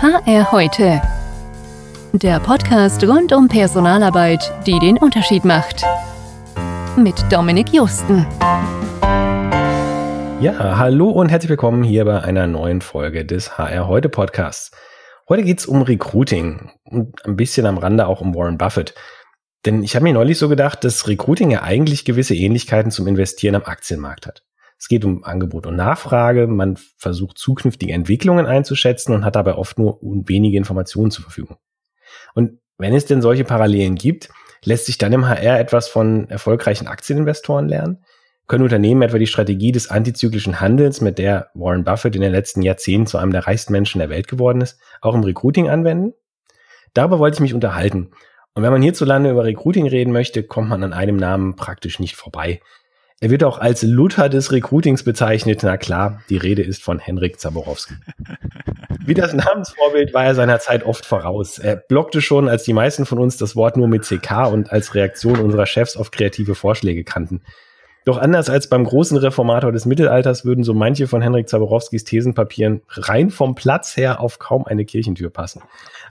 HR heute. Der Podcast rund um Personalarbeit, die den Unterschied macht. Mit Dominik Justen. Ja, hallo und herzlich willkommen hier bei einer neuen Folge des HR heute Podcasts. Heute geht's um Recruiting und ein bisschen am Rande auch um Warren Buffett. Denn ich habe mir neulich so gedacht, dass Recruiting ja eigentlich gewisse Ähnlichkeiten zum Investieren am Aktienmarkt hat. Es geht um Angebot und Nachfrage. Man versucht zukünftige Entwicklungen einzuschätzen und hat dabei oft nur wenige Informationen zur Verfügung. Und wenn es denn solche Parallelen gibt, lässt sich dann im HR etwas von erfolgreichen Aktieninvestoren lernen? Können Unternehmen etwa die Strategie des antizyklischen Handels, mit der Warren Buffett in den letzten Jahrzehnten zu einem der reichsten Menschen der Welt geworden ist, auch im Recruiting anwenden? Darüber wollte ich mich unterhalten. Und wenn man hierzulande über Recruiting reden möchte, kommt man an einem Namen praktisch nicht vorbei. Er wird auch als Luther des Recruitings bezeichnet. Na klar, die Rede ist von Henrik Zaborowski. Wie das Namensvorbild war er seiner Zeit oft voraus. Er blockte schon, als die meisten von uns das Wort nur mit CK und als Reaktion unserer Chefs auf kreative Vorschläge kannten. Doch anders als beim großen Reformator des Mittelalters würden so manche von Henrik Zaborowskis Thesenpapieren rein vom Platz her auf kaum eine Kirchentür passen.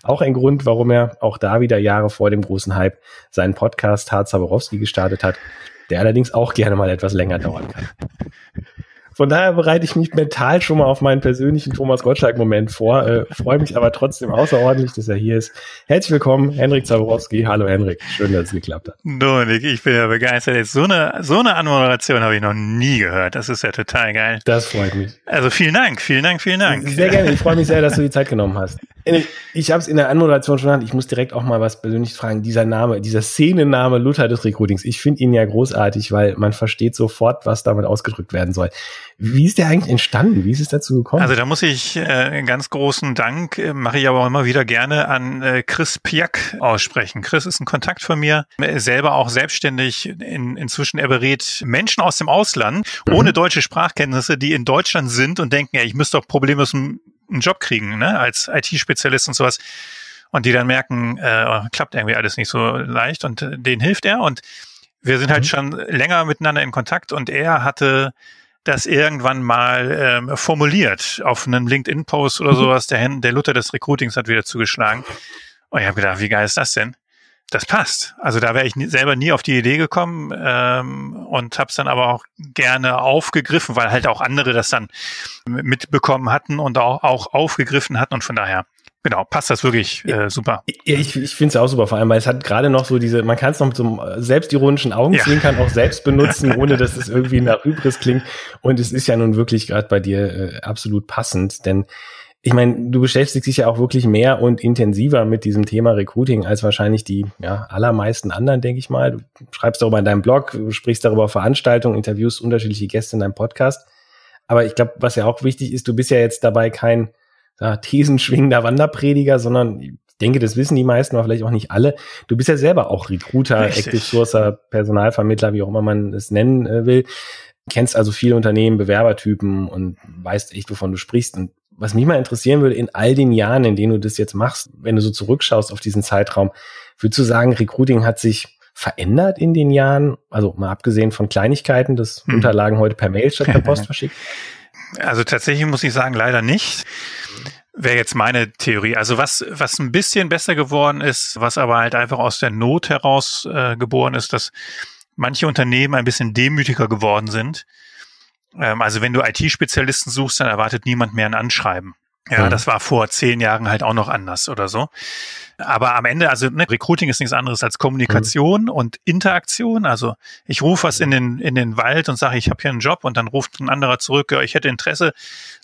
Auch ein Grund, warum er auch da wieder Jahre vor dem großen Hype seinen Podcast Hart Zaborowski gestartet hat der allerdings auch gerne mal etwas länger dauern kann. Von daher bereite ich mich mental schon mal auf meinen persönlichen Thomas Gottschalk-Moment vor, äh, freue mich aber trotzdem außerordentlich, dass er hier ist. Herzlich willkommen, Henrik Zaborowski. Hallo Henrik, schön, dass es geklappt hat. Dominik, ich bin ja begeistert. So eine, so eine Anmoderation habe ich noch nie gehört. Das ist ja total geil. Das freut mich. Also vielen Dank, vielen Dank, vielen Dank. Sehr gerne, ich freue mich sehr, dass du die Zeit genommen hast. Ich habe es in der Anmoderation schon genannt, ich muss direkt auch mal was Persönliches fragen. Dieser Name, dieser Szenenname Luther des Recruitings, ich finde ihn ja großartig, weil man versteht sofort, was damit ausgedrückt werden soll. Wie ist der eigentlich entstanden? Wie ist es dazu gekommen? Also da muss ich äh, ganz großen Dank, äh, mache ich aber auch immer wieder gerne an äh, Chris Piak aussprechen. Chris ist ein Kontakt von mir, äh, selber auch selbstständig. In, inzwischen er berät Menschen aus dem Ausland mhm. ohne deutsche Sprachkenntnisse, die in Deutschland sind und denken, ja, ich müsste doch problemlos einen, einen Job kriegen, ne, als IT-Spezialist und sowas. Und die dann merken, äh, klappt irgendwie alles nicht so leicht und äh, denen hilft er und wir sind halt mhm. schon länger miteinander in Kontakt und er hatte das irgendwann mal ähm, formuliert auf einem LinkedIn-Post oder mhm. sowas. Der, der Luther des Recruitings hat wieder zugeschlagen. Und ich habe gedacht, wie geil ist das denn? Das passt. Also da wäre ich nie, selber nie auf die Idee gekommen ähm, und habe es dann aber auch gerne aufgegriffen, weil halt auch andere das dann mitbekommen hatten und auch, auch aufgegriffen hatten und von daher Genau, passt das wirklich äh, super. Ich, ich finde es auch super, vor allem, weil es hat gerade noch so diese, man kann es noch mit so einem äh, selbstironischen Augenzwinkern ja. auch selbst benutzen, ohne dass es irgendwie nach Hybris klingt. Und es ist ja nun wirklich gerade bei dir äh, absolut passend, denn ich meine, du beschäftigst dich ja auch wirklich mehr und intensiver mit diesem Thema Recruiting als wahrscheinlich die ja, allermeisten anderen, denke ich mal. Du schreibst darüber in deinem Blog, du sprichst darüber auf Veranstaltungen, interviewst unterschiedliche Gäste in deinem Podcast. Aber ich glaube, was ja auch wichtig ist, du bist ja jetzt dabei kein ja, thesenschwingender Wanderprediger, sondern ich denke, das wissen die meisten, aber vielleicht auch nicht alle. Du bist ja selber auch Recruiter, Richtig. Active Sourcer, Personalvermittler, wie auch immer man es nennen äh, will. Kennst also viele Unternehmen, Bewerbertypen und weißt echt, wovon du sprichst. Und was mich mal interessieren würde, in all den Jahren, in denen du das jetzt machst, wenn du so zurückschaust auf diesen Zeitraum, würdest du sagen, Recruiting hat sich verändert in den Jahren? Also mal abgesehen von Kleinigkeiten, dass hm. Unterlagen heute per Mail statt per Post verschickt? Also tatsächlich muss ich sagen, leider nicht. Wäre jetzt meine Theorie. Also was, was ein bisschen besser geworden ist, was aber halt einfach aus der Not heraus äh, geboren ist, dass manche Unternehmen ein bisschen demütiger geworden sind. Ähm, also wenn du IT-Spezialisten suchst, dann erwartet niemand mehr ein Anschreiben. Ja, mhm. das war vor zehn Jahren halt auch noch anders oder so. Aber am Ende, also ne, Recruiting ist nichts anderes als Kommunikation mhm. und Interaktion. Also ich rufe was in den, in den Wald und sage, ich habe hier einen Job und dann ruft ein anderer zurück, ja, ich hätte Interesse.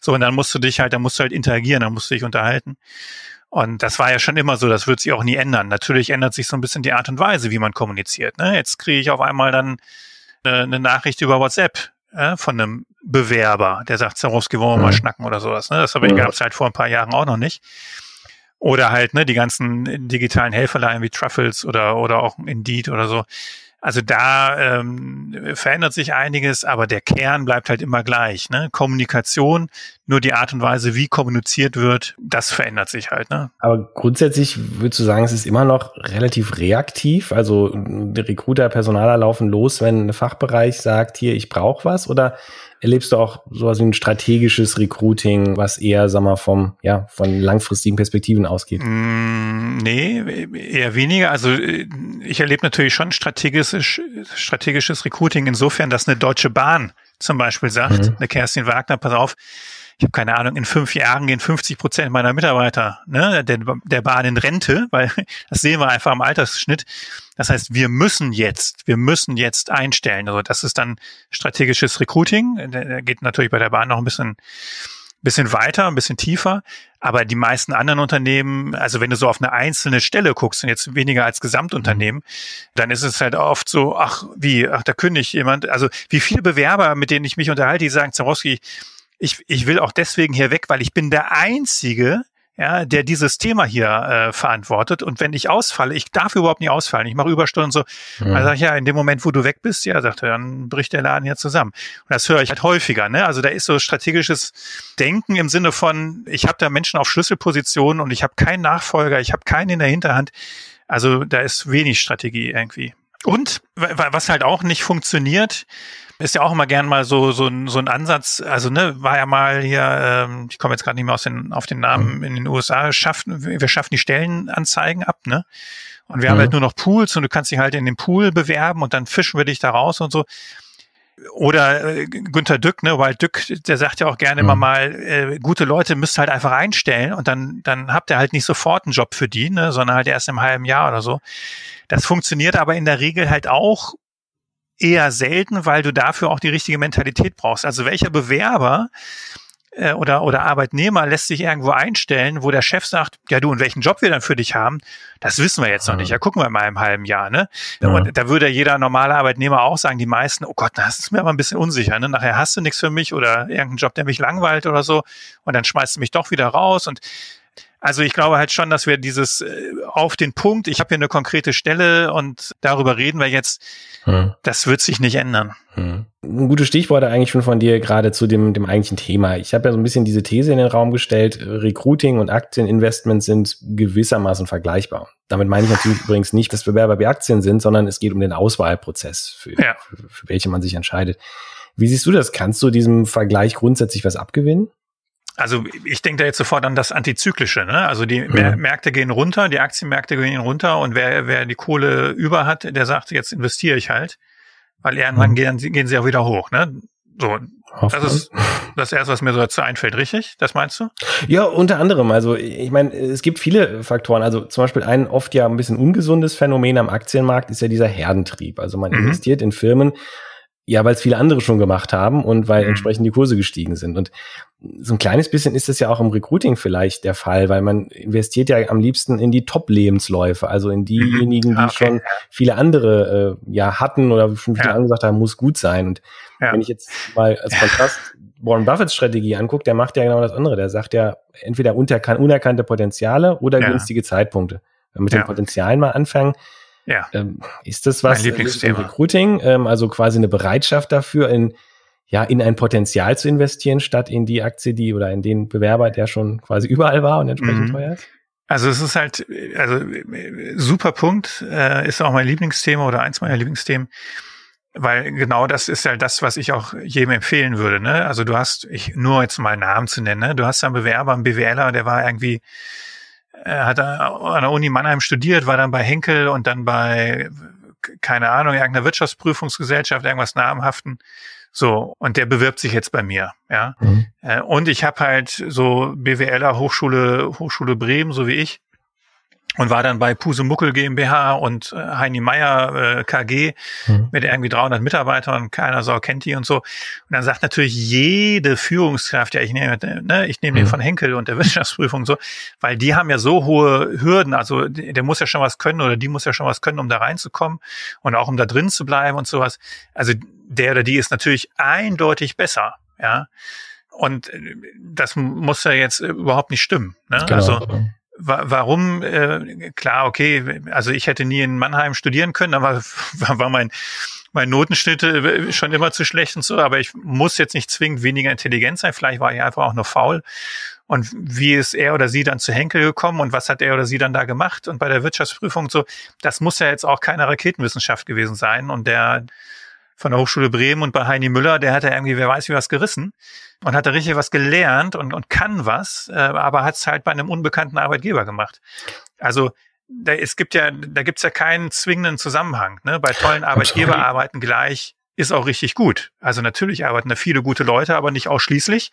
So, und dann musst du dich halt, dann musst du halt interagieren, dann musst du dich unterhalten. Und das war ja schon immer so, das wird sich auch nie ändern. Natürlich ändert sich so ein bisschen die Art und Weise, wie man kommuniziert. Ne? Jetzt kriege ich auf einmal dann äh, eine Nachricht über WhatsApp äh, von einem Bewerber, der sagt, Zarowski, wollen wir mal mhm. schnacken oder sowas. Ne? Das mhm. gab es halt vor ein paar Jahren auch noch nicht. Oder halt, ne, die ganzen digitalen Helferlein wie Truffles oder, oder auch Indeed oder so. Also da ähm, verändert sich einiges, aber der Kern bleibt halt immer gleich. Ne? Kommunikation, nur die Art und Weise, wie kommuniziert wird, das verändert sich halt. Ne? Aber grundsätzlich würdest du sagen, es ist immer noch relativ reaktiv. Also Recruiter, Personaler laufen los, wenn ein Fachbereich sagt, hier, ich brauche was, oder erlebst du auch sowas wie ein strategisches Recruiting, was eher, sag mal, vom, ja, von langfristigen Perspektiven ausgeht? Mm, nee, eher weniger. Also äh, ich erlebe natürlich schon strategisches, strategisches Recruiting insofern, dass eine Deutsche Bahn zum Beispiel sagt, mhm. eine Kerstin Wagner, pass auf, ich habe keine Ahnung, in fünf Jahren gehen 50 Prozent meiner Mitarbeiter ne, der, der Bahn in Rente, weil das sehen wir einfach am Altersschnitt. Das heißt, wir müssen jetzt, wir müssen jetzt einstellen. Also das ist dann strategisches Recruiting. Der geht natürlich bei der Bahn noch ein bisschen bisschen weiter, ein bisschen tiefer. Aber die meisten anderen Unternehmen, also wenn du so auf eine einzelne Stelle guckst und jetzt weniger als Gesamtunternehmen, dann ist es halt oft so, ach, wie, ach, da kündigt jemand. Also wie viele Bewerber, mit denen ich mich unterhalte, die sagen, Zarowski, ich, ich will auch deswegen hier weg, weil ich bin der Einzige, ja, der dieses Thema hier äh, verantwortet. Und wenn ich ausfalle, ich darf überhaupt nicht ausfallen, ich mache Überstunden so, mhm. dann sage ich, ja, in dem Moment, wo du weg bist, ja, sagt er, dann bricht der Laden hier zusammen. Und das höre ich halt häufiger. Ne? Also da ist so strategisches Denken im Sinne von, ich habe da Menschen auf Schlüsselpositionen und ich habe keinen Nachfolger, ich habe keinen in der Hinterhand. Also da ist wenig Strategie irgendwie. Und was halt auch nicht funktioniert, ist ja auch immer gern mal so so ein, so ein Ansatz. Also ne, war ja mal hier, ähm, ich komme jetzt gerade nicht mehr aus den, auf den Namen mhm. in den USA. Schaffen wir schaffen die Stellenanzeigen ab, ne? Und wir mhm. haben halt nur noch Pools und du kannst dich halt in den Pool bewerben und dann fischen wir dich da raus und so. Oder äh, Günther Dück, ne, weil Dück, der sagt ja auch gerne mhm. immer mal, äh, gute Leute müsst halt einfach einstellen und dann, dann habt ihr halt nicht sofort einen Job für die, ne, sondern halt erst im halben Jahr oder so. Das funktioniert aber in der Regel halt auch eher selten, weil du dafür auch die richtige Mentalität brauchst. Also welcher Bewerber äh, oder, oder Arbeitnehmer lässt sich irgendwo einstellen, wo der Chef sagt, ja du, und welchen Job wir dann für dich haben, das wissen wir jetzt noch nicht. Ja, gucken wir mal im halben Jahr. Ne? Ja. Und da würde jeder normale Arbeitnehmer auch sagen, die meisten, oh Gott, das ist mir aber ein bisschen unsicher. Ne? Nachher hast du nichts für mich oder irgendeinen Job, der mich langweilt oder so. Und dann schmeißt du mich doch wieder raus. Und also ich glaube halt schon, dass wir dieses äh, auf den Punkt, ich habe hier eine konkrete Stelle und darüber reden wir jetzt, hm. das wird sich nicht ändern. Hm. Ein gutes Stichwort eigentlich schon von dir gerade zu dem, dem eigentlichen Thema. Ich habe ja so ein bisschen diese These in den Raum gestellt, Recruiting und Aktieninvestments sind gewissermaßen vergleichbar. Damit meine ich natürlich übrigens nicht, dass Bewerber wie Aktien sind, sondern es geht um den Auswahlprozess, für, ja. für, für welche man sich entscheidet. Wie siehst du das? Kannst du diesem Vergleich grundsätzlich was abgewinnen? Also ich denke da jetzt sofort an das Antizyklische. Ne? Also die ja. Märkte gehen runter, die Aktienmärkte gehen runter und wer, wer die Kohle über hat, der sagt, jetzt investiere ich halt, weil irgendwann mhm. gehen, gehen sie auch wieder hoch. Ne? So, das ist das erste, was mir so dazu einfällt, richtig? Das meinst du? Ja, unter anderem. Also ich meine, es gibt viele Faktoren. Also zum Beispiel ein oft ja ein bisschen ungesundes Phänomen am Aktienmarkt ist ja dieser Herdentrieb. Also man mhm. investiert in Firmen, ja, weil es viele andere schon gemacht haben und weil mhm. entsprechend die Kurse gestiegen sind. Und so ein kleines bisschen ist es ja auch im Recruiting vielleicht der Fall, weil man investiert ja am liebsten in die Top-Lebensläufe, also in diejenigen, mhm. die okay. schon viele andere äh, ja hatten oder schon viele ja. andere gesagt haben, muss gut sein. Und ja. wenn ich jetzt mal als Kontrast Warren Buffetts Strategie angucke, der macht ja genau das andere. Der sagt ja entweder unerkannte Potenziale oder ja. günstige Zeitpunkte. Wenn wir mit den Potenzialen mal anfangen, ja. Ähm, ist das was mein Lieblingsthema. im Recruiting, ähm, also quasi eine Bereitschaft dafür, in, ja, in ein Potenzial zu investieren, statt in die Aktie, die oder in den Bewerber, der schon quasi überall war und entsprechend mhm. teuer ist? Also es ist halt, also super Punkt, äh, ist auch mein Lieblingsthema oder eins meiner Lieblingsthemen, weil genau das ist halt das, was ich auch jedem empfehlen würde. Ne? Also du hast, ich nur jetzt mal Namen zu nennen, ne? du hast einen Bewerber, einen BWLer, der war irgendwie er hat an der Uni Mannheim studiert, war dann bei Henkel und dann bei, keine Ahnung, irgendeiner Wirtschaftsprüfungsgesellschaft, irgendwas namhaften. So, und der bewirbt sich jetzt bei mir, ja. Mhm. Äh, und ich habe halt so BWLer Hochschule, Hochschule Bremen, so wie ich, und war dann bei Pusemuckel GmbH und äh, Heini Meier äh, KG mhm. mit irgendwie 300 Mitarbeitern und keiner Sau kennt die und so. Und dann sagt natürlich jede Führungskraft, ja, ich nehme, ne, ich nehme mhm. den von Henkel und der Wirtschaftsprüfung so, weil die haben ja so hohe Hürden, also der muss ja schon was können oder die muss ja schon was können, um da reinzukommen und auch um da drin zu bleiben und sowas. Also der oder die ist natürlich eindeutig besser, ja. Und äh, das muss ja jetzt überhaupt nicht stimmen. Ne? Genau. Also warum, äh, klar, okay, also ich hätte nie in Mannheim studieren können, aber war, mein, mein Notenschnitt äh, schon immer zu schlecht und so, aber ich muss jetzt nicht zwingend weniger intelligent sein, vielleicht war ich einfach auch nur faul. Und wie ist er oder sie dann zu Henkel gekommen und was hat er oder sie dann da gemacht? Und bei der Wirtschaftsprüfung und so, das muss ja jetzt auch keine Raketenwissenschaft gewesen sein. Und der von der Hochschule Bremen und bei Heini Müller, der hat ja irgendwie, wer weiß wie was gerissen und hat da richtig was gelernt und, und kann was, äh, aber hat es halt bei einem unbekannten Arbeitgeber gemacht. Also da, es gibt ja, da gibt's ja keinen zwingenden Zusammenhang. Ne? Bei tollen Arbeitgeber arbeiten gleich ist auch richtig gut. Also natürlich arbeiten da viele gute Leute, aber nicht ausschließlich.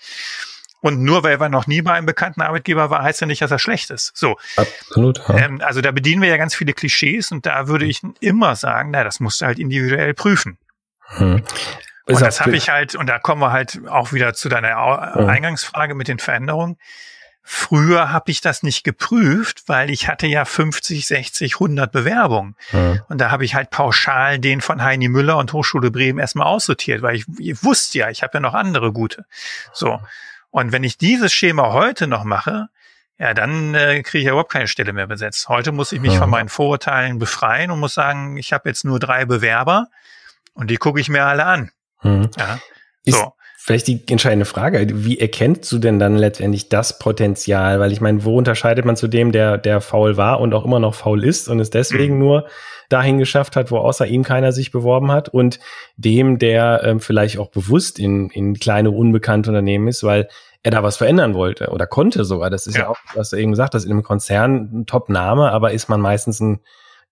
Und nur weil er noch nie bei einem bekannten Arbeitgeber war, heißt ja nicht, dass er schlecht ist. So. Absolut. Ja. Ähm, also da bedienen wir ja ganz viele Klischees und da würde ich immer sagen, na, das musst du halt individuell prüfen. Hm. Und das habe ich halt, und da kommen wir halt auch wieder zu deiner Eingangsfrage mit den Veränderungen. Früher habe ich das nicht geprüft, weil ich hatte ja 50, 60, 100 Bewerbungen. Mhm. Und da habe ich halt pauschal den von Heini Müller und Hochschule Bremen erstmal aussortiert, weil ich, ich wusste ja, ich habe ja noch andere gute. So. Und wenn ich dieses Schema heute noch mache, ja, dann äh, kriege ich ja überhaupt keine Stelle mehr besetzt. Heute muss ich mich mhm. von meinen Vorurteilen befreien und muss sagen, ich habe jetzt nur drei Bewerber und die gucke ich mir alle an. Mhm. Ja. So. Vielleicht die entscheidende Frage, wie erkennst du denn dann letztendlich das Potenzial? Weil ich meine, wo unterscheidet man zu dem, der, der faul war und auch immer noch faul ist und es deswegen mhm. nur dahin geschafft hat, wo außer ihm keiner sich beworben hat und dem, der ähm, vielleicht auch bewusst in, in kleine, unbekannte Unternehmen ist, weil er da was verändern wollte oder konnte sogar. Das ist ja, ja auch, was du eben gesagt hast, in einem Konzern ein Top-Name, aber ist man meistens ein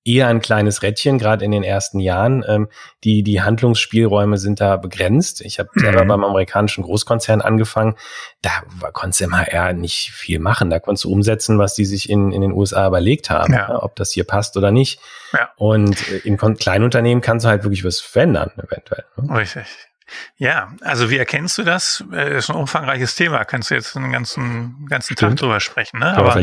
eher ein kleines Rädchen, gerade in den ersten Jahren. Ähm, die, die Handlungsspielräume sind da begrenzt. Ich habe mhm. selber beim amerikanischen Großkonzern angefangen. Da konntest du im HR nicht viel machen. Da konntest du umsetzen, was die sich in, in den USA überlegt haben, ja. Ja, ob das hier passt oder nicht. Ja. Und äh, im Kleinunternehmen kannst du halt wirklich was verändern, eventuell. Ne? Richtig. Ja, also wie erkennst du das? Das äh, ist ein umfangreiches Thema. Kannst du jetzt einen ganzen, ganzen Tag drüber sprechen, ne? Aber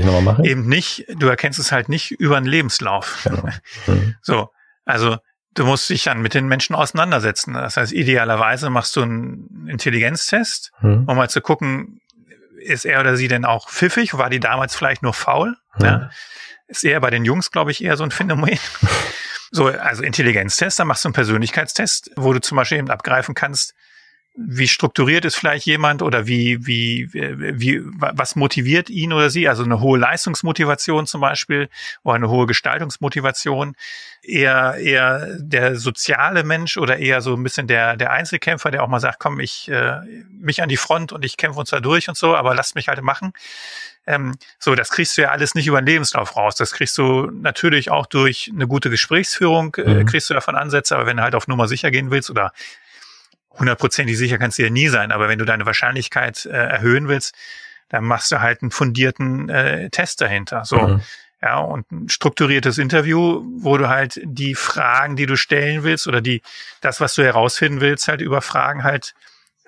eben nicht, du erkennst es halt nicht über einen Lebenslauf. Genau. Mhm. So. Also, du musst dich dann mit den Menschen auseinandersetzen. Das heißt, idealerweise machst du einen Intelligenztest, mhm. um mal zu gucken, ist er oder sie denn auch pfiffig? War die damals vielleicht nur faul? Mhm. Ja? Ist eher bei den Jungs, glaube ich, eher so ein Phänomen. So, also Intelligenztest, dann machst du einen Persönlichkeitstest, wo du zum Beispiel eben abgreifen kannst, wie strukturiert ist vielleicht jemand oder wie, wie, wie, was motiviert ihn oder sie? Also eine hohe Leistungsmotivation zum Beispiel oder eine hohe Gestaltungsmotivation. Eher, eher der soziale Mensch oder eher so ein bisschen der, der Einzelkämpfer, der auch mal sagt, komm, ich, äh, mich an die Front und ich kämpfe uns da durch und so, aber lasst mich halt machen. Ähm, so, das kriegst du ja alles nicht über den Lebenslauf raus. Das kriegst du natürlich auch durch eine gute Gesprächsführung, äh, mhm. kriegst du davon Ansätze, aber wenn du halt auf Nummer sicher gehen willst oder hundertprozentig sicher kannst du ja nie sein, aber wenn du deine Wahrscheinlichkeit äh, erhöhen willst, dann machst du halt einen fundierten äh, Test dahinter. So. Mhm. Ja, und ein strukturiertes Interview, wo du halt die Fragen, die du stellen willst oder die, das, was du herausfinden willst, halt über Fragen halt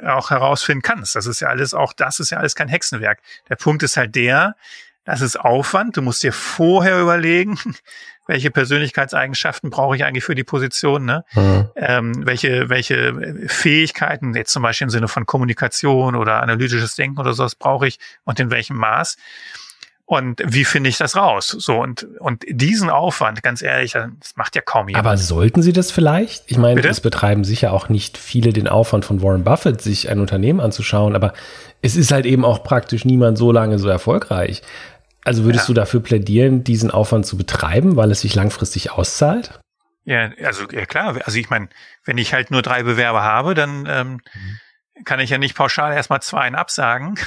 auch herausfinden kannst. Das ist ja alles, auch das ist ja alles kein Hexenwerk. Der Punkt ist halt der, das ist Aufwand. Du musst dir vorher überlegen, welche Persönlichkeitseigenschaften brauche ich eigentlich für die Position, ne? Mhm. Ähm, welche, welche Fähigkeiten, jetzt zum Beispiel im Sinne von Kommunikation oder analytisches Denken oder sowas brauche ich und in welchem Maß. Und wie finde ich das raus? So, und, und diesen Aufwand, ganz ehrlich, das macht ja kaum jemand. Aber sollten Sie das vielleicht? Ich meine, Bitte? es betreiben sicher auch nicht viele den Aufwand von Warren Buffett, sich ein Unternehmen anzuschauen, aber es ist halt eben auch praktisch niemand so lange so erfolgreich. Also würdest ja. du dafür plädieren, diesen Aufwand zu betreiben, weil es sich langfristig auszahlt? Ja, also ja klar. Also ich meine, wenn ich halt nur drei Bewerber habe, dann ähm, mhm. kann ich ja nicht pauschal erstmal zwei absagen,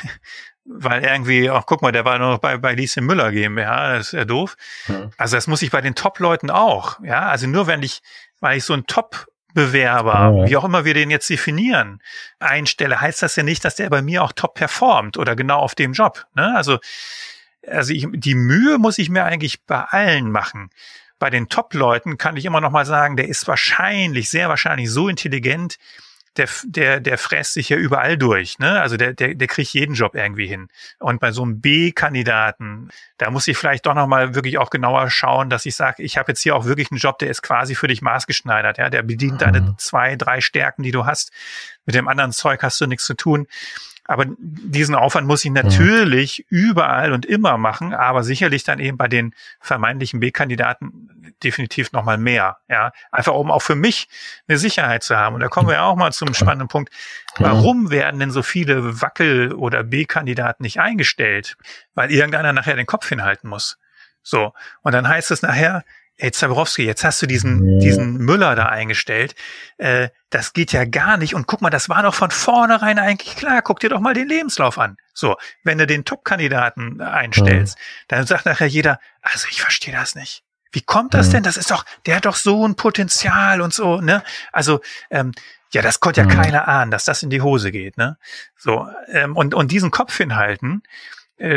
weil irgendwie, ach guck mal, der war noch bei, bei Lise Müller GmbH, das ist ja doof. Mhm. Also das muss ich bei den Top-Leuten auch, ja. Also nur wenn ich, weil ich so ein Top Bewerber, oh. wie auch immer wir den jetzt definieren, einstelle, heißt das ja nicht, dass der bei mir auch top performt oder genau auf dem Job. Ne? Also, also ich, die Mühe muss ich mir eigentlich bei allen machen. Bei den Top-Leuten kann ich immer noch mal sagen, der ist wahrscheinlich, sehr wahrscheinlich so intelligent, der, der, der fräst sich ja überall durch. Ne? Also der, der, der kriegt jeden Job irgendwie hin. Und bei so einem B-Kandidaten, da muss ich vielleicht doch nochmal wirklich auch genauer schauen, dass ich sage, ich habe jetzt hier auch wirklich einen Job, der ist quasi für dich maßgeschneidert. Ja? Der bedient mhm. deine zwei, drei Stärken, die du hast. Mit dem anderen Zeug hast du nichts zu tun. Aber diesen Aufwand muss ich natürlich überall und immer machen, aber sicherlich dann eben bei den vermeintlichen B-Kandidaten definitiv nochmal mehr. Ja, einfach um auch für mich eine Sicherheit zu haben. Und da kommen wir auch mal zum spannenden Punkt. Warum werden denn so viele Wackel- oder B-Kandidaten nicht eingestellt? Weil irgendeiner nachher den Kopf hinhalten muss. So. Und dann heißt es nachher, ey Zaborowski, jetzt hast du diesen, ja. diesen Müller da eingestellt, äh, das geht ja gar nicht und guck mal, das war doch von vornherein eigentlich klar, guck dir doch mal den Lebenslauf an. So, wenn du den Top-Kandidaten einstellst, ja. dann sagt nachher jeder, also ich verstehe das nicht. Wie kommt das denn? Das ist doch, der hat doch so ein Potenzial und so, ne? Also, ähm, ja, das konnte ja keiner ahnen, dass das in die Hose geht, ne? So, ähm, und, und diesen Kopf hinhalten, äh,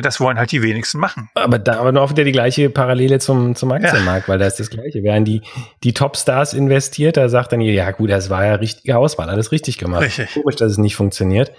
das wollen halt die wenigsten machen. Aber da aber noch wieder die gleiche Parallele zum, zum Aktienmarkt, ja. weil da ist das Gleiche. Während die, die Topstars investiert, da sagt dann ihr, ja gut, das war ja richtige Auswahl, alles richtig gemacht. Richtig. Komisch, dass es nicht funktioniert.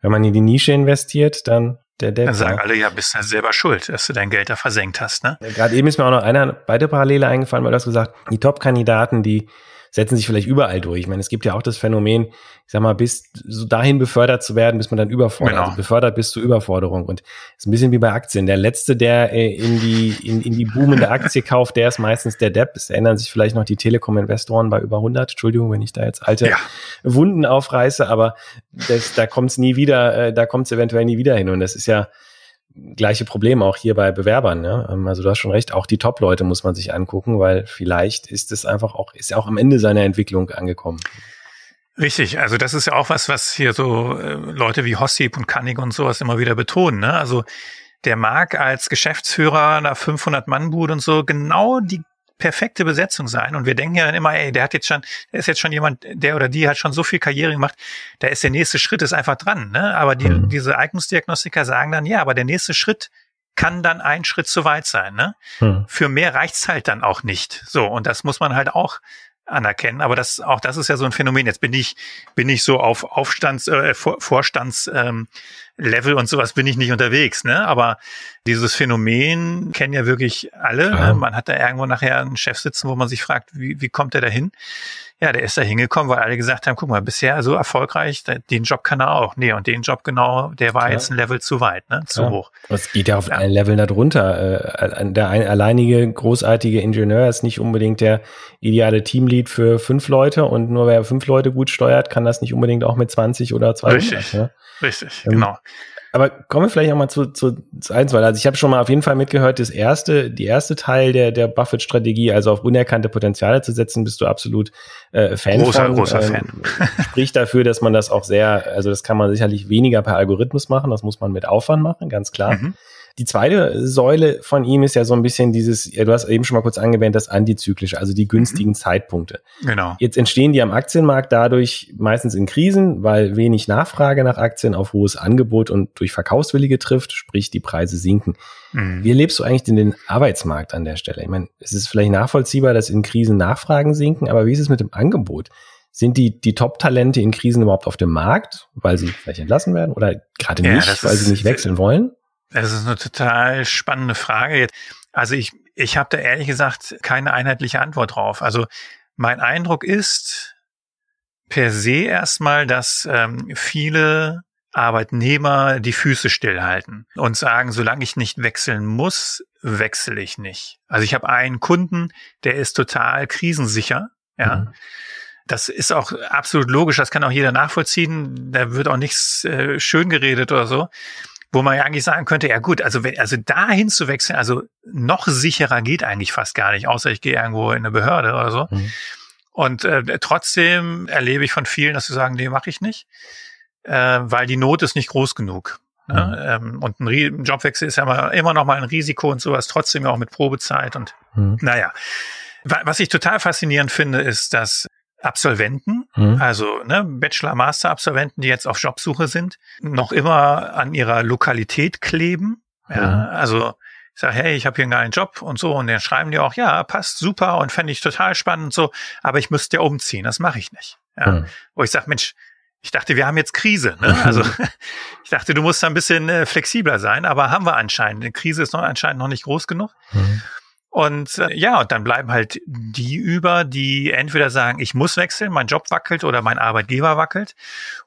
Wenn man in die Nische investiert, dann der, der Dann sagen alle, ja, bist du selber schuld, dass du dein Geld da versenkt hast, ne? Gerade eben ist mir auch noch eine weitere Parallele eingefallen, weil du hast gesagt, die Top-Kandidaten, die setzen sich vielleicht überall durch. Ich meine, es gibt ja auch das Phänomen, ich sag mal, bis so dahin befördert zu werden, bis man dann überfordert, genau. also befördert bis zur Überforderung. Und es ist ein bisschen wie bei Aktien. Der letzte, der äh, in die in, in die boomende Aktie kauft, der ist meistens der Depp. Es erinnern sich vielleicht noch die Telekom-Investoren bei über 100. Entschuldigung, wenn ich da jetzt alte ja. Wunden aufreiße, aber das, da kommt es nie wieder, äh, da kommt es eventuell nie wieder hin. Und das ist ja gleiche Problem auch hier bei Bewerbern. Ne? Also du hast schon recht, auch die Top-Leute muss man sich angucken, weil vielleicht ist es einfach auch, ist auch am Ende seiner Entwicklung angekommen. Richtig, also das ist ja auch was, was hier so äh, Leute wie Hossip und Kannig und sowas immer wieder betonen. Ne? Also der mag als Geschäftsführer einer 500-Mann-Bude und so genau die perfekte Besetzung sein. Und wir denken ja dann immer, ey, der hat jetzt schon, der ist jetzt schon jemand, der oder die hat schon so viel Karriere gemacht, da ist der nächste Schritt ist einfach dran. Ne? Aber die, mhm. diese Eignungsdiagnostiker sagen dann, ja, aber der nächste Schritt kann dann ein Schritt zu weit sein. Ne? Mhm. Für mehr reicht's halt dann auch nicht. So, und das muss man halt auch anerkennen. Aber das, auch das ist ja so ein Phänomen. Jetzt bin ich, bin ich so auf Aufstands, äh, Vorstands, ähm, Level und sowas bin ich nicht unterwegs, ne? Aber dieses Phänomen kennen ja wirklich alle. Ne? Man hat da irgendwo nachher einen Chef sitzen, wo man sich fragt, wie, wie kommt der da hin? Ja, der ist da hingekommen, weil alle gesagt haben, guck mal, bisher so erfolgreich, den Job kann er auch. Nee, und den Job genau, der war Klar. jetzt ein Level zu weit, ne? Zu ja. hoch. Das geht ja auf ja. ein Level darunter. Äh, der alleinige großartige Ingenieur ist nicht unbedingt der ideale Teamlead für fünf Leute und nur wer fünf Leute gut steuert, kann das nicht unbedingt auch mit 20 oder 200. Richtig, ne? richtig, ähm, genau. Aber kommen wir vielleicht auch mal zu, zu, zu eins, weil also ich habe schon mal auf jeden Fall mitgehört, das erste, die erste Teil der, der Buffett-Strategie, also auf unerkannte Potenziale zu setzen, bist du absolut äh, Fan großer, von. Großer ähm, Fan. spricht dafür, dass man das auch sehr, also das kann man sicherlich weniger per Algorithmus machen, das muss man mit Aufwand machen, ganz klar. Mhm. Die zweite Säule von ihm ist ja so ein bisschen dieses, ja, du hast eben schon mal kurz angewähnt, das antizyklische, also die günstigen mhm. Zeitpunkte. Genau. Jetzt entstehen die am Aktienmarkt dadurch meistens in Krisen, weil wenig Nachfrage nach Aktien auf hohes Angebot und durch Verkaufswillige trifft, sprich die Preise sinken. Mhm. Wie erlebst du eigentlich denn den Arbeitsmarkt an der Stelle? Ich meine, es ist vielleicht nachvollziehbar, dass in Krisen Nachfragen sinken, aber wie ist es mit dem Angebot? Sind die, die Top-Talente in Krisen überhaupt auf dem Markt, weil sie vielleicht entlassen werden oder gerade ja, nicht, weil sie nicht wechseln wollen? Das ist eine total spannende Frage. Also ich, ich habe da ehrlich gesagt keine einheitliche Antwort drauf. Also mein Eindruck ist per se erstmal, dass ähm, viele Arbeitnehmer die Füße stillhalten und sagen, solange ich nicht wechseln muss, wechsle ich nicht. Also ich habe einen Kunden, der ist total krisensicher, ja. Mhm. Das ist auch absolut logisch, das kann auch jeder nachvollziehen. Da wird auch nichts äh, schön geredet oder so wo man ja eigentlich sagen könnte, ja gut, also wenn, also dahin zu wechseln, also noch sicherer geht eigentlich fast gar nicht, außer ich gehe irgendwo in eine Behörde oder so. Mhm. Und äh, trotzdem erlebe ich von vielen, dass sie sagen, nee, mache ich nicht, äh, weil die Not ist nicht groß genug. Ne? Mhm. Ähm, und ein, Jobwechsel ist ja immer, immer noch mal ein Risiko und sowas, trotzdem ja auch mit Probezeit und mhm. naja. Was ich total faszinierend finde, ist, dass Absolventen, mhm. also ne, Bachelor-Master-Absolventen, die jetzt auf Jobsuche sind, noch immer an ihrer Lokalität kleben. Ja, mhm. also ich sage, hey, ich habe hier einen geilen Job und so, und dann schreiben die auch, ja, passt super und fände ich total spannend und so, aber ich müsste ja umziehen, das mache ich nicht. Ja. Mhm. Wo ich sage, Mensch, ich dachte, wir haben jetzt Krise. Ne? Also ich dachte, du musst da ein bisschen äh, flexibler sein, aber haben wir anscheinend. Die Krise ist noch anscheinend noch nicht groß genug. Mhm. Und äh, ja, und dann bleiben halt die über, die entweder sagen, ich muss wechseln, mein Job wackelt oder mein Arbeitgeber wackelt,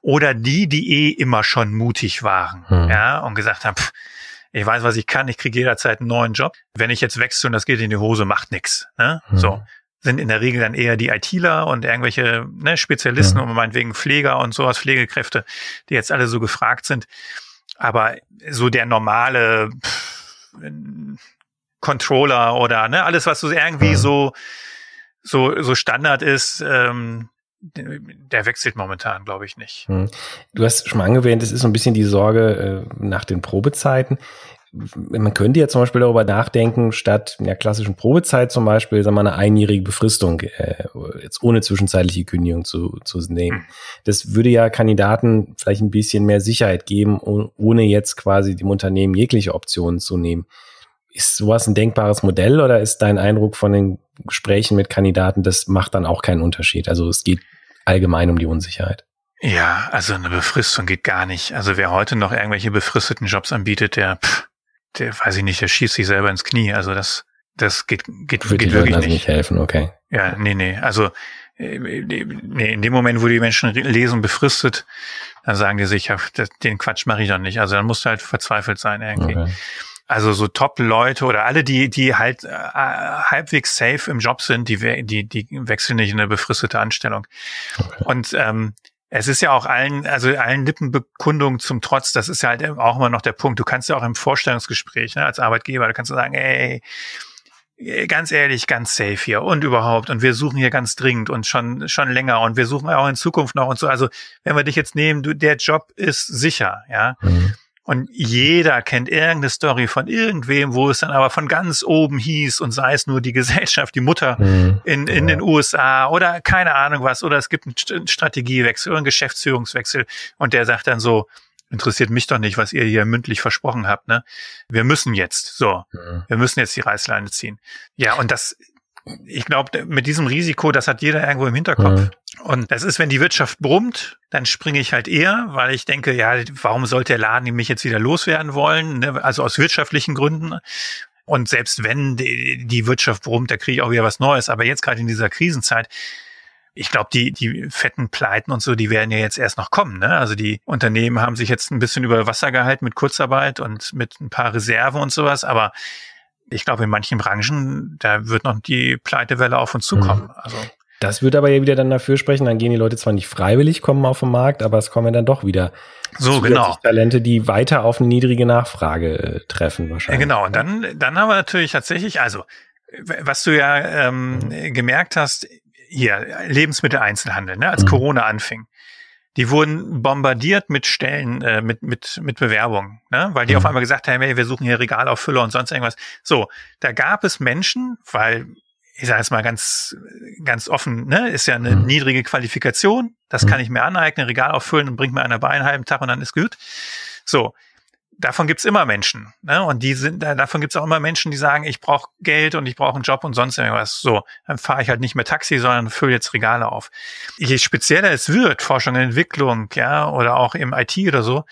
oder die, die eh immer schon mutig waren, hm. ja, und gesagt haben, pff, ich weiß, was ich kann, ich kriege jederzeit einen neuen Job. Wenn ich jetzt wechsle und das geht in die Hose, macht nix. Ne? Hm. So sind in der Regel dann eher die ITler und irgendwelche ne, Spezialisten hm. und meinetwegen Pfleger und sowas, Pflegekräfte, die jetzt alle so gefragt sind. Aber so der normale pff, Controller oder ne, alles, was so irgendwie mhm. so, so, so Standard ist, ähm, der wechselt momentan, glaube ich, nicht. Mhm. Du hast schon mal angewähnt, es ist so ein bisschen die Sorge äh, nach den Probezeiten man könnte ja zum Beispiel darüber nachdenken, statt einer klassischen Probezeit zum Beispiel, sagen wir mal, eine einjährige Befristung, äh, jetzt ohne zwischenzeitliche Kündigung zu, zu nehmen. Hm. Das würde ja Kandidaten vielleicht ein bisschen mehr Sicherheit geben, ohne jetzt quasi dem Unternehmen jegliche Optionen zu nehmen. Ist sowas ein denkbares Modell oder ist dein Eindruck von den Gesprächen mit Kandidaten, das macht dann auch keinen Unterschied? Also es geht allgemein um die Unsicherheit. Ja, also eine Befristung geht gar nicht. Also wer heute noch irgendwelche befristeten Jobs anbietet, der pff, der weiß ich nicht, der schießt sich selber ins Knie. Also das, das geht, geht, Wird geht wirklich also nicht. nicht helfen, okay. Ja, nee, nee. Also äh, nee, in dem Moment, wo die Menschen lesen befristet, dann sagen die sich, ja, den Quatsch mache ich dann nicht. Also dann musst du halt verzweifelt sein irgendwie. Okay. Also so Top-Leute oder alle, die, die halt äh, halbwegs safe im Job sind, die, die, die wechseln nicht in eine befristete Anstellung. Okay. Und ähm, es ist ja auch allen, also allen Lippenbekundungen zum Trotz, das ist ja halt auch immer noch der Punkt. Du kannst ja auch im Vorstellungsgespräch ne, als Arbeitgeber, da kannst du sagen, ey, ganz ehrlich, ganz safe hier und überhaupt und wir suchen hier ganz dringend und schon schon länger und wir suchen auch in Zukunft noch und so. Also wenn wir dich jetzt nehmen, du, der Job ist sicher, ja. Mhm. Und jeder kennt irgendeine Story von irgendwem, wo es dann aber von ganz oben hieß und sei es nur die Gesellschaft, die Mutter mhm. in, in ja. den USA oder keine Ahnung was, oder es gibt einen Strategiewechsel oder einen Geschäftsführungswechsel und der sagt dann so, interessiert mich doch nicht, was ihr hier mündlich versprochen habt, ne? Wir müssen jetzt, so, mhm. wir müssen jetzt die Reißleine ziehen. Ja, und das, ich glaube, mit diesem Risiko, das hat jeder irgendwo im Hinterkopf. Mhm. Und das ist, wenn die Wirtschaft brummt, dann springe ich halt eher, weil ich denke, ja, warum sollte der Laden mich jetzt wieder loswerden wollen? Ne? Also aus wirtschaftlichen Gründen. Und selbst wenn die, die Wirtschaft brummt, da kriege ich auch wieder was Neues. Aber jetzt gerade in dieser Krisenzeit, ich glaube, die, die fetten Pleiten und so, die werden ja jetzt erst noch kommen. Ne? Also die Unternehmen haben sich jetzt ein bisschen über Wasser gehalten mit Kurzarbeit und mit ein paar Reserven und sowas. Aber ich glaube, in manchen Branchen, da wird noch die Pleitewelle auf uns zukommen. Mhm. Also das würde aber ja wieder dann dafür sprechen, dann gehen die Leute zwar nicht freiwillig kommen auf den Markt, aber es kommen ja dann doch wieder so genau Talente, die weiter auf eine niedrige Nachfrage äh, treffen wahrscheinlich. Ja, genau, und dann dann haben wir natürlich tatsächlich, also was du ja ähm, mhm. gemerkt hast, hier Lebensmitteleinzelhandel, ne, als mhm. Corona anfing, die wurden bombardiert mit Stellen, äh, mit, mit, mit Bewerbungen, ne? weil die mhm. auf einmal gesagt haben, hey, wir suchen hier Regalauffüller und sonst irgendwas. So, da gab es Menschen, weil, ich sage jetzt mal ganz, ganz offen, ne, ist ja eine mhm. niedrige Qualifikation, das mhm. kann ich mir aneignen, Regal auffüllen und bringt mir einer bei einen halben Tag und dann ist gut. So, davon gibt's immer Menschen. Ne? Und die sind, davon gibt's auch immer Menschen, die sagen, ich brauche Geld und ich brauche einen Job und sonst irgendwas. So, dann fahre ich halt nicht mehr Taxi, sondern fülle jetzt Regale auf. Je spezieller es wird, Forschung und Entwicklung, ja, oder auch im IT oder so,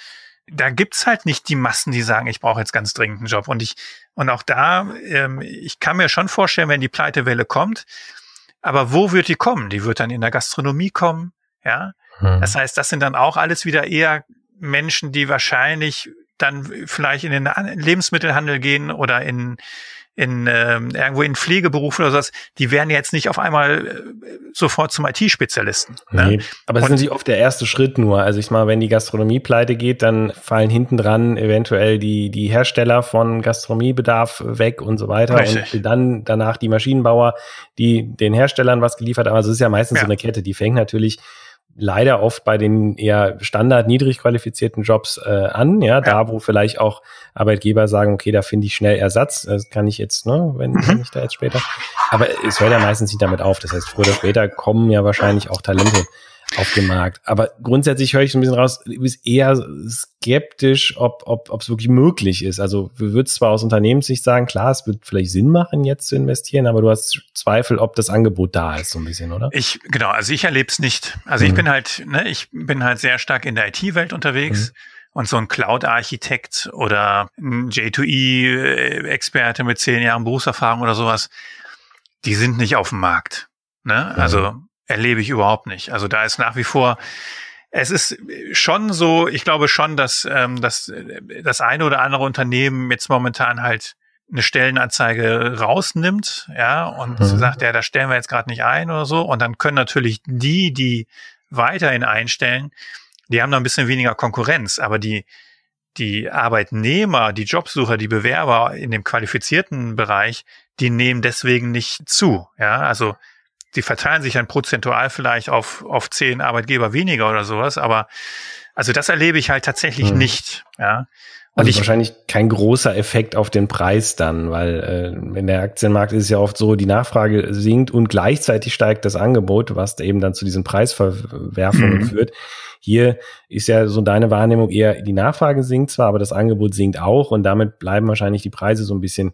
da gibt's halt nicht die Massen, die sagen, ich brauche jetzt ganz dringend einen Job. Und ich, und auch da, ähm, ich kann mir schon vorstellen, wenn die Pleitewelle kommt, aber wo wird die kommen? Die wird dann in der Gastronomie kommen, ja. Hm. Das heißt, das sind dann auch alles wieder eher Menschen, die wahrscheinlich dann vielleicht in den Lebensmittelhandel gehen oder in in ähm, irgendwo in Pflegeberufen oder sowas, die werden jetzt nicht auf einmal äh, sofort zum IT-Spezialisten. Ne? Nee, aber es ist natürlich oft der erste Schritt nur. Also ich mal, wenn die Gastronomie pleite geht, dann fallen hinten dran eventuell die die Hersteller von Gastronomiebedarf weg und so weiter Richtig. und dann danach die Maschinenbauer, die den Herstellern was geliefert haben. Also es ist ja meistens ja. so eine Kette, die fängt natürlich leider oft bei den eher standard niedrig qualifizierten Jobs äh, an, ja, ja, da wo vielleicht auch Arbeitgeber sagen, okay, da finde ich schnell Ersatz, das kann ich jetzt, ne, wenn, mhm. wenn ich da jetzt später. Aber es hört ja meistens nicht damit auf. Das heißt, früher oder später kommen ja wahrscheinlich auch Talente auf den Markt. Aber grundsätzlich höre ich so ein bisschen raus, du bist eher skeptisch, ob ob ob, es wirklich möglich ist. Also du würdest zwar aus Unternehmenssicht sagen, klar, es wird vielleicht Sinn machen, jetzt zu investieren, aber du hast Zweifel, ob das Angebot da ist, so ein bisschen, oder? Ich, genau, also ich erlebe es nicht. Also mhm. ich bin halt, ne, ich bin halt sehr stark in der IT-Welt unterwegs. Mhm. Und so ein Cloud-Architekt oder ein J2E-Experte mit zehn Jahren Berufserfahrung oder sowas, die sind nicht auf dem Markt. Ne? Mhm. Also erlebe ich überhaupt nicht. Also da ist nach wie vor, es ist schon so, ich glaube schon, dass, ähm, dass das eine oder andere Unternehmen jetzt momentan halt eine Stellenanzeige rausnimmt, ja, und mhm. sagt, ja, da stellen wir jetzt gerade nicht ein oder so. Und dann können natürlich die, die weiterhin einstellen, die haben noch ein bisschen weniger Konkurrenz, aber die, die Arbeitnehmer, die Jobsucher, die Bewerber in dem qualifizierten Bereich, die nehmen deswegen nicht zu. Ja, also die verteilen sich dann prozentual vielleicht auf, auf zehn Arbeitgeber weniger oder sowas, aber also das erlebe ich halt tatsächlich hm. nicht. Ja. Und also ich, wahrscheinlich kein großer Effekt auf den Preis dann, weil äh, in der Aktienmarkt ist es ja oft so, die Nachfrage sinkt und gleichzeitig steigt das Angebot, was eben dann zu diesen Preisverwerfungen mhm. führt. Hier ist ja so deine Wahrnehmung eher, die Nachfrage sinkt zwar, aber das Angebot sinkt auch und damit bleiben wahrscheinlich die Preise so ein bisschen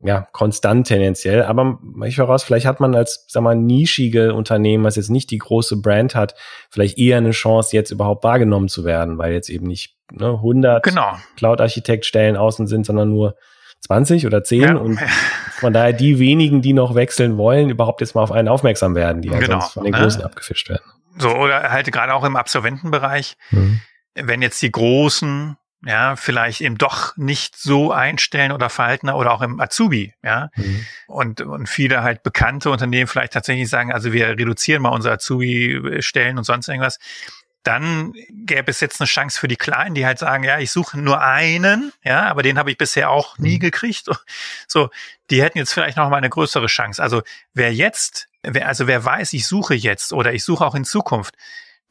ja, konstant tendenziell. Aber ich voraus, vielleicht hat man als, sag mal, nischige Unternehmen, was jetzt nicht die große Brand hat, vielleicht eher eine Chance, jetzt überhaupt wahrgenommen zu werden, weil jetzt eben nicht ne, 100 genau. Cloud-Architekt-Stellen außen sind, sondern nur 20 oder 10 ja. und von daher die wenigen, die noch wechseln wollen, überhaupt jetzt mal auf einen aufmerksam werden, die halt genau. sonst von den Großen ja. abgefischt werden. So, oder halt gerade auch im Absolventenbereich, mhm. wenn jetzt die Großen ja, vielleicht eben doch nicht so einstellen oder verhalten oder auch im Azubi, ja. Mhm. Und, und viele halt bekannte Unternehmen vielleicht tatsächlich sagen, also wir reduzieren mal unsere Azubi-Stellen und sonst irgendwas. Dann gäbe es jetzt eine Chance für die Kleinen, die halt sagen, ja, ich suche nur einen, ja, aber den habe ich bisher auch nie mhm. gekriegt. So, die hätten jetzt vielleicht noch mal eine größere Chance. Also wer jetzt, wer, also wer weiß, ich suche jetzt oder ich suche auch in Zukunft,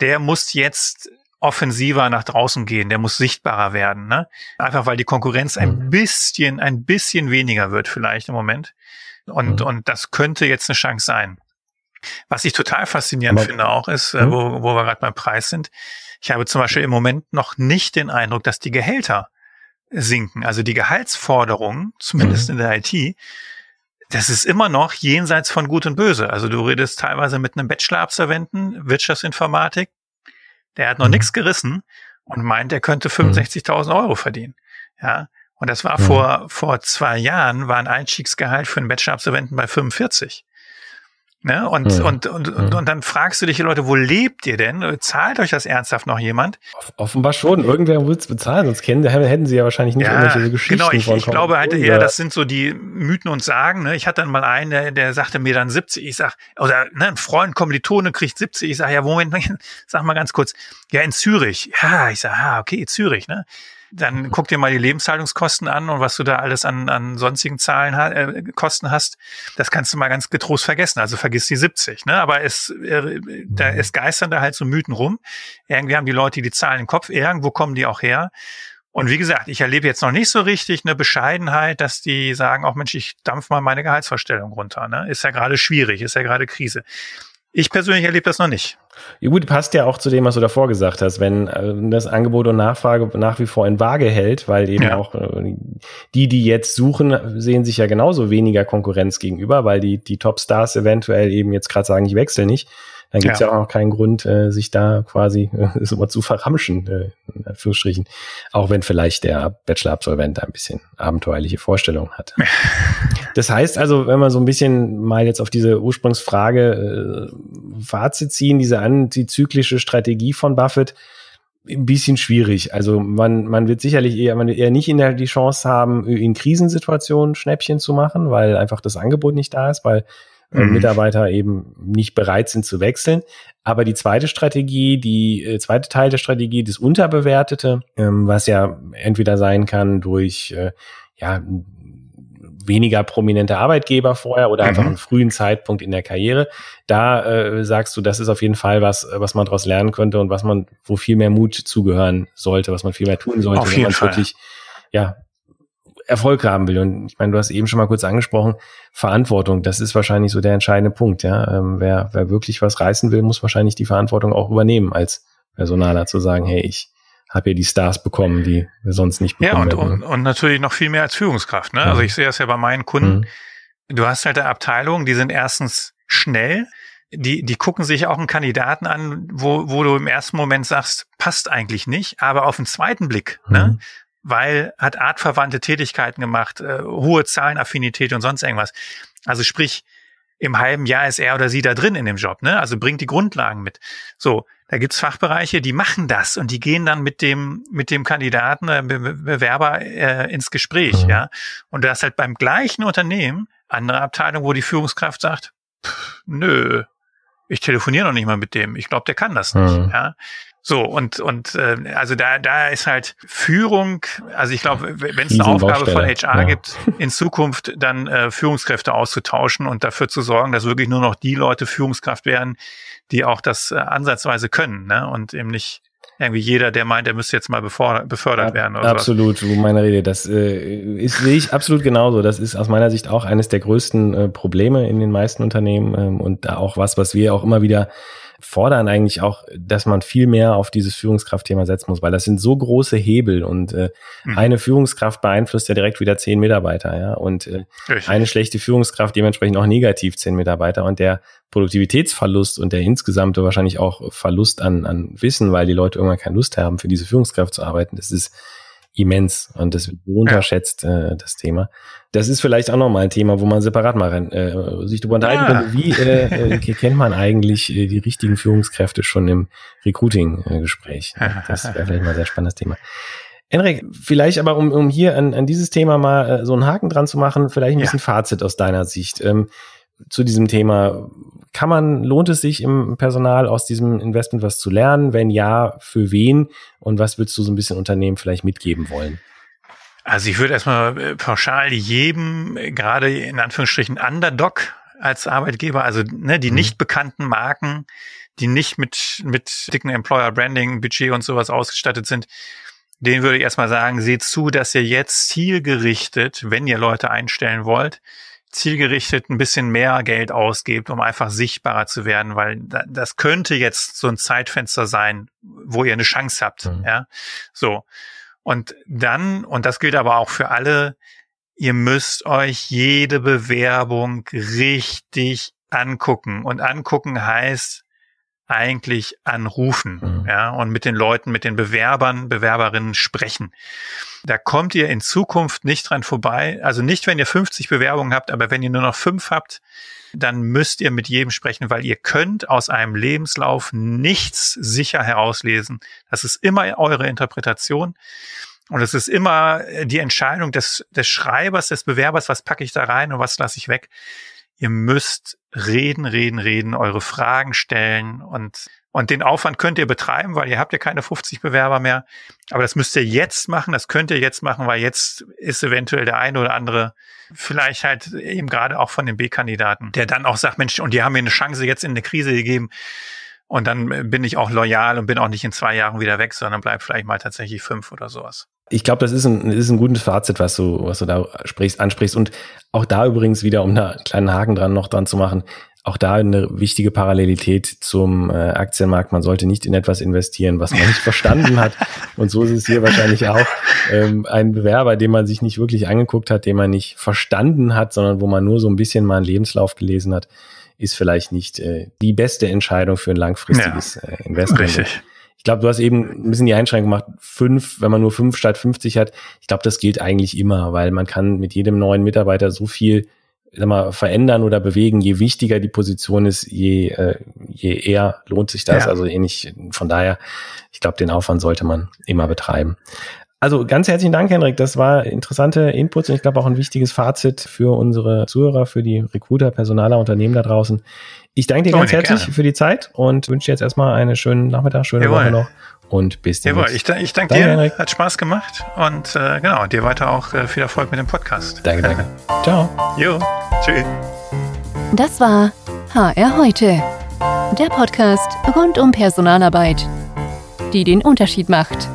der muss jetzt offensiver nach draußen gehen, der muss sichtbarer werden, ne? Einfach weil die Konkurrenz ein mhm. bisschen, ein bisschen weniger wird vielleicht im Moment. Und, mhm. und das könnte jetzt eine Chance sein. Was ich total faszinierend Aber, finde auch ist, äh, mhm. wo, wo wir gerade beim Preis sind. Ich habe zum Beispiel im Moment noch nicht den Eindruck, dass die Gehälter sinken. Also die Gehaltsforderungen, zumindest mhm. in der IT, das ist immer noch jenseits von Gut und Böse. Also du redest teilweise mit einem Bachelor-Absolventen, Wirtschaftsinformatik, der hat noch mhm. nichts gerissen und meint, er könnte 65.000 mhm. Euro verdienen. Ja. Und das war mhm. vor, vor zwei Jahren, war ein Einstiegsgehalt für einen Bachelor-Absolventen bei 45. Ne? Und, mhm. und, und, und, und dann fragst du dich, Leute, wo lebt ihr denn? Zahlt euch das ernsthaft noch jemand? Offenbar schon. Irgendwer muss es bezahlen, sonst kennen, hätten sie ja wahrscheinlich nicht ja, irgendwelche Geschichten Genau, ich, ich glaube halt eher, das sind so die Mythen und Sagen. Ne? Ich hatte dann mal einen, der, der sagte mir dann 70. Ich sag, oder ne, ein Freund, Kommilitone kriegt 70. Ich sag, ja, Moment, sag mal ganz kurz. Ja, in Zürich. Ja, ich sag, ah, okay, Zürich, ne? Dann mhm. guck dir mal die Lebenshaltungskosten an und was du da alles an, an sonstigen Zahlen äh, Kosten hast. Das kannst du mal ganz getrost vergessen. Also vergiss die 70. Ne? Aber es, äh, da, mhm. es geistern da halt so Mythen rum. Irgendwie haben die Leute die Zahlen im Kopf. Irgendwo kommen die auch her. Und wie gesagt, ich erlebe jetzt noch nicht so richtig eine Bescheidenheit, dass die sagen, auch Mensch, ich dampf mal meine Gehaltsvorstellung runter. Ne? Ist ja gerade schwierig, ist ja gerade Krise. Ich persönlich erlebe das noch nicht. Ja gut, passt ja auch zu dem, was du davor gesagt hast, wenn äh, das Angebot und Nachfrage nach wie vor in Waage hält, weil eben ja. auch äh, die, die jetzt suchen, sehen sich ja genauso weniger Konkurrenz gegenüber, weil die, die Top-Stars eventuell eben jetzt gerade sagen, ich wechsle nicht dann gibt es ja. ja. auch noch keinen Grund, äh, sich da quasi äh, so zu verramschen, äh, in Anführungsstrichen. Auch wenn vielleicht der Bachelor-Absolvent ein bisschen abenteuerliche Vorstellungen hat. das heißt also, wenn man so ein bisschen mal jetzt auf diese Ursprungsfrage äh, Fazit ziehen, diese antizyklische Strategie von Buffett, ein bisschen schwierig. Also man, man wird sicherlich eher, man wird eher nicht in der, die Chance haben, in Krisensituationen Schnäppchen zu machen, weil einfach das Angebot nicht da ist, weil mhm. Mitarbeiter eben nicht bereit sind zu wechseln. Aber die zweite Strategie, die äh, zweite Teil der Strategie, das Unterbewertete, ähm, was ja entweder sein kann durch äh, ja weniger prominente Arbeitgeber vorher oder mhm. einfach einen frühen Zeitpunkt in der Karriere. Da äh, sagst du, das ist auf jeden Fall was, was man daraus lernen könnte und was man, wo viel mehr Mut zugehören sollte, was man viel mehr tun sollte, auf wenn man wirklich ja Erfolg haben will. Und ich meine, du hast eben schon mal kurz angesprochen, Verantwortung, das ist wahrscheinlich so der entscheidende Punkt. Ja, ähm, wer, wer wirklich was reißen will, muss wahrscheinlich die Verantwortung auch übernehmen als Personaler zu sagen, hey, ich habe hier die Stars bekommen, die wir sonst nicht bekommen. Ja, und, und, und natürlich noch viel mehr als Führungskraft. Ne? Ja. Also ich sehe das ja bei meinen Kunden. Mhm. Du hast halt eine Abteilung, die sind erstens schnell, die, die gucken sich auch einen Kandidaten an, wo, wo du im ersten Moment sagst, passt eigentlich nicht, aber auf den zweiten Blick, ne? mhm. ne, weil hat artverwandte Tätigkeiten gemacht, äh, hohe Zahlenaffinität und sonst irgendwas. Also sprich, im halben Jahr ist er oder sie da drin in dem Job, ne? Also bringt die Grundlagen mit. So, da gibt's Fachbereiche, die machen das und die gehen dann mit dem mit dem Kandidaten, äh, Be Bewerber äh, ins Gespräch, mhm. ja. Und das halt beim gleichen Unternehmen andere Abteilung, wo die Führungskraft sagt, pff, nö, ich telefoniere noch nicht mal mit dem. Ich glaube, der kann das nicht, mhm. ja. So, und, und äh, also da, da ist halt Führung, also ich glaube, wenn es eine Aufgabe von HR ja. gibt, in Zukunft dann äh, Führungskräfte auszutauschen und dafür zu sorgen, dass wirklich nur noch die Leute Führungskraft werden, die auch das äh, ansatzweise können, ne? Und eben nicht irgendwie jeder, der meint, er müsste jetzt mal befördert, werden. Oder absolut, so meine Rede. Das äh, ist, sehe ich absolut genauso. Das ist aus meiner Sicht auch eines der größten äh, Probleme in den meisten Unternehmen ähm, und da auch was, was wir auch immer wieder fordern eigentlich auch, dass man viel mehr auf dieses Führungskraftthema setzen muss, weil das sind so große Hebel und äh, mhm. eine Führungskraft beeinflusst ja direkt wieder zehn Mitarbeiter, ja, und äh, eine schlechte Führungskraft dementsprechend auch negativ zehn Mitarbeiter und der Produktivitätsverlust und der insgesamte wahrscheinlich auch Verlust an, an Wissen, weil die Leute irgendwann keine Lust haben, für diese Führungskraft zu arbeiten, das ist immens und das wird unterschätzt, ja. äh, das Thema. Das ist vielleicht auch nochmal ein Thema, wo man separat mal äh, sich darüber unterhalten ja. könnte. Wie äh, äh, kennt man eigentlich äh, die richtigen Führungskräfte schon im Recruiting-Gespräch? Das wäre vielleicht mal ein sehr spannendes Thema. Enrik, vielleicht aber, um, um hier an, an dieses Thema mal äh, so einen Haken dran zu machen, vielleicht ein bisschen ja. Fazit aus deiner Sicht. Ähm, zu diesem Thema. Kann man, lohnt es sich im Personal aus diesem Investment was zu lernen? Wenn ja, für wen? Und was würdest du so ein bisschen Unternehmen vielleicht mitgeben wollen? Also ich würde erstmal äh, pauschal jedem, gerade in Anführungsstrichen Underdog als Arbeitgeber, also ne, die mhm. nicht bekannten Marken, die nicht mit, mit dicken Employer Branding, Budget und sowas ausgestattet sind, den würde ich erstmal sagen, seht zu, dass ihr jetzt zielgerichtet, wenn ihr Leute einstellen wollt, zielgerichtet ein bisschen mehr Geld ausgebt, um einfach sichtbarer zu werden, weil das könnte jetzt so ein Zeitfenster sein, wo ihr eine Chance habt. Mhm. Ja, so. Und dann, und das gilt aber auch für alle, ihr müsst euch jede Bewerbung richtig angucken. Und angucken heißt eigentlich anrufen, mhm. ja, und mit den Leuten, mit den Bewerbern, Bewerberinnen sprechen. Da kommt ihr in Zukunft nicht dran vorbei. Also nicht, wenn ihr 50 Bewerbungen habt, aber wenn ihr nur noch fünf habt, dann müsst ihr mit jedem sprechen, weil ihr könnt aus einem Lebenslauf nichts sicher herauslesen. Das ist immer eure Interpretation. Und es ist immer die Entscheidung des, des Schreibers, des Bewerbers, was packe ich da rein und was lasse ich weg. Ihr müsst reden, reden, reden, eure Fragen stellen und und den Aufwand könnt ihr betreiben, weil ihr habt ja keine 50 Bewerber mehr. Aber das müsst ihr jetzt machen, das könnt ihr jetzt machen, weil jetzt ist eventuell der eine oder andere vielleicht halt eben gerade auch von den B-Kandidaten, der dann auch sagt, Mensch, und die haben mir eine Chance jetzt in eine Krise gegeben. Und dann bin ich auch loyal und bin auch nicht in zwei Jahren wieder weg, sondern bleib vielleicht mal tatsächlich fünf oder sowas. Ich glaube, das ist ein, ist ein gutes Fazit, was du, was du da sprichst, ansprichst. Und auch da übrigens wieder, um da einen kleinen Haken dran noch dran zu machen, auch da eine wichtige Parallelität zum äh, Aktienmarkt. Man sollte nicht in etwas investieren, was man nicht verstanden hat. Und so ist es hier wahrscheinlich auch. Ähm, ein Bewerber, den man sich nicht wirklich angeguckt hat, den man nicht verstanden hat, sondern wo man nur so ein bisschen mal einen Lebenslauf gelesen hat, ist vielleicht nicht äh, die beste Entscheidung für ein langfristiges ja, äh, Investment. Richtig. Ich glaube, du hast eben ein bisschen die Einschränkung gemacht, fünf, wenn man nur fünf statt 50 hat. Ich glaube, das gilt eigentlich immer, weil man kann mit jedem neuen Mitarbeiter so viel sag mal, verändern oder bewegen. Je wichtiger die Position ist, je, äh, je eher lohnt sich das. Ja. Also ähnlich, von daher, ich glaube, den Aufwand sollte man immer betreiben. Also ganz herzlichen Dank, Henrik. Das war interessante Inputs und ich glaube auch ein wichtiges Fazit für unsere Zuhörer, für die Recruiter, Personaler, Unternehmen da draußen. Ich danke dir ganz herzlich gerne. für die Zeit und wünsche dir jetzt erstmal einen schönen Nachmittag, schöne Jawohl. Woche noch und bis demnächst. Jawohl, ich, ich danke dir, Henrik. hat Spaß gemacht und äh, genau, dir weiter auch äh, viel Erfolg mit dem Podcast. Danke, danke. Ciao. Jo, tschüss. Das war HR heute, der Podcast rund um Personalarbeit, die den Unterschied macht.